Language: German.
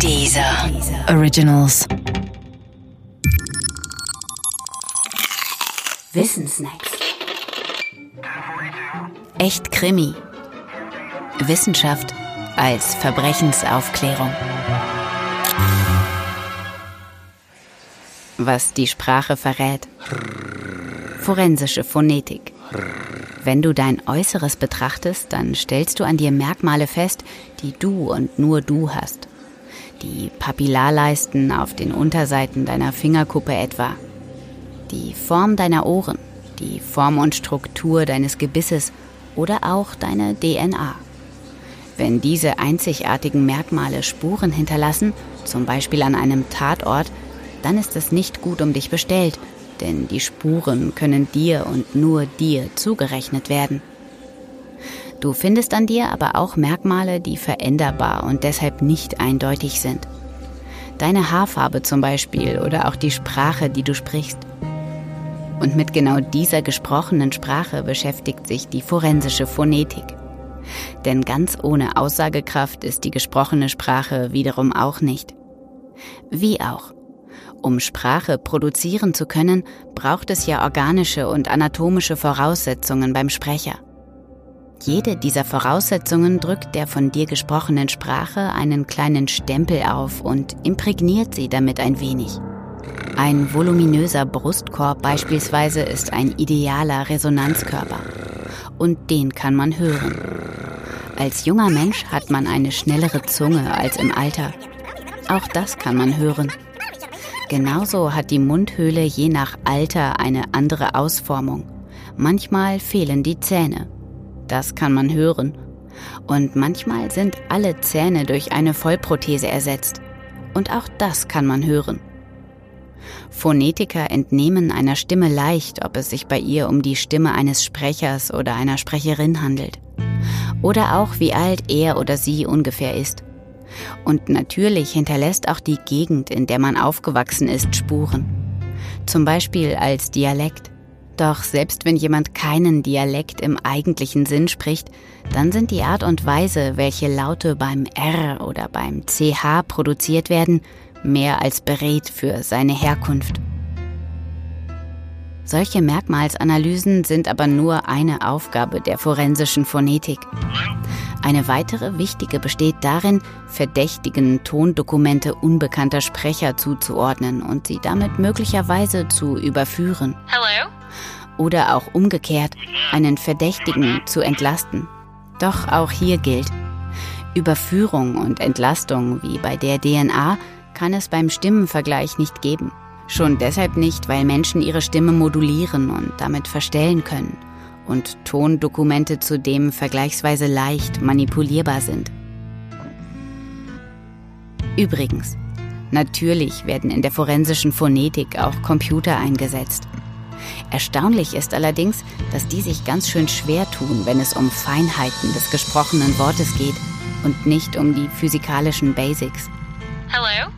Dieser Originals. Wissensnacks. Echt Krimi. Wissenschaft als Verbrechensaufklärung. Was die Sprache verrät. Forensische Phonetik. Wenn du dein Äußeres betrachtest, dann stellst du an dir Merkmale fest, die du und nur du hast. Die Papillarleisten auf den Unterseiten deiner Fingerkuppe etwa. Die Form deiner Ohren, die Form und Struktur deines Gebisses oder auch deine DNA. Wenn diese einzigartigen Merkmale Spuren hinterlassen, zum Beispiel an einem Tatort, dann ist es nicht gut um dich bestellt, denn die Spuren können dir und nur dir zugerechnet werden. Du findest an dir aber auch Merkmale, die veränderbar und deshalb nicht eindeutig sind. Deine Haarfarbe zum Beispiel oder auch die Sprache, die du sprichst. Und mit genau dieser gesprochenen Sprache beschäftigt sich die forensische Phonetik. Denn ganz ohne Aussagekraft ist die gesprochene Sprache wiederum auch nicht. Wie auch. Um Sprache produzieren zu können, braucht es ja organische und anatomische Voraussetzungen beim Sprecher. Jede dieser Voraussetzungen drückt der von dir gesprochenen Sprache einen kleinen Stempel auf und imprägniert sie damit ein wenig. Ein voluminöser Brustkorb beispielsweise ist ein idealer Resonanzkörper. Und den kann man hören. Als junger Mensch hat man eine schnellere Zunge als im Alter. Auch das kann man hören. Genauso hat die Mundhöhle je nach Alter eine andere Ausformung. Manchmal fehlen die Zähne. Das kann man hören. Und manchmal sind alle Zähne durch eine Vollprothese ersetzt. Und auch das kann man hören. Phonetiker entnehmen einer Stimme leicht, ob es sich bei ihr um die Stimme eines Sprechers oder einer Sprecherin handelt. Oder auch, wie alt er oder sie ungefähr ist. Und natürlich hinterlässt auch die Gegend, in der man aufgewachsen ist, Spuren. Zum Beispiel als Dialekt. Doch selbst wenn jemand keinen Dialekt im eigentlichen Sinn spricht, dann sind die Art und Weise, welche Laute beim R oder beim CH produziert werden, mehr als berät für seine Herkunft. Solche Merkmalsanalysen sind aber nur eine Aufgabe der forensischen Phonetik. Eine weitere wichtige besteht darin, verdächtigen Tondokumente unbekannter Sprecher zuzuordnen und sie damit möglicherweise zu überführen. Hello? Oder auch umgekehrt, einen Verdächtigen zu entlasten. Doch auch hier gilt, Überführung und Entlastung wie bei der DNA kann es beim Stimmenvergleich nicht geben. Schon deshalb nicht, weil Menschen ihre Stimme modulieren und damit verstellen können und Tondokumente zudem vergleichsweise leicht manipulierbar sind. Übrigens, natürlich werden in der forensischen Phonetik auch Computer eingesetzt. Erstaunlich ist allerdings, dass die sich ganz schön schwer tun, wenn es um Feinheiten des gesprochenen Wortes geht und nicht um die physikalischen Basics. Hello?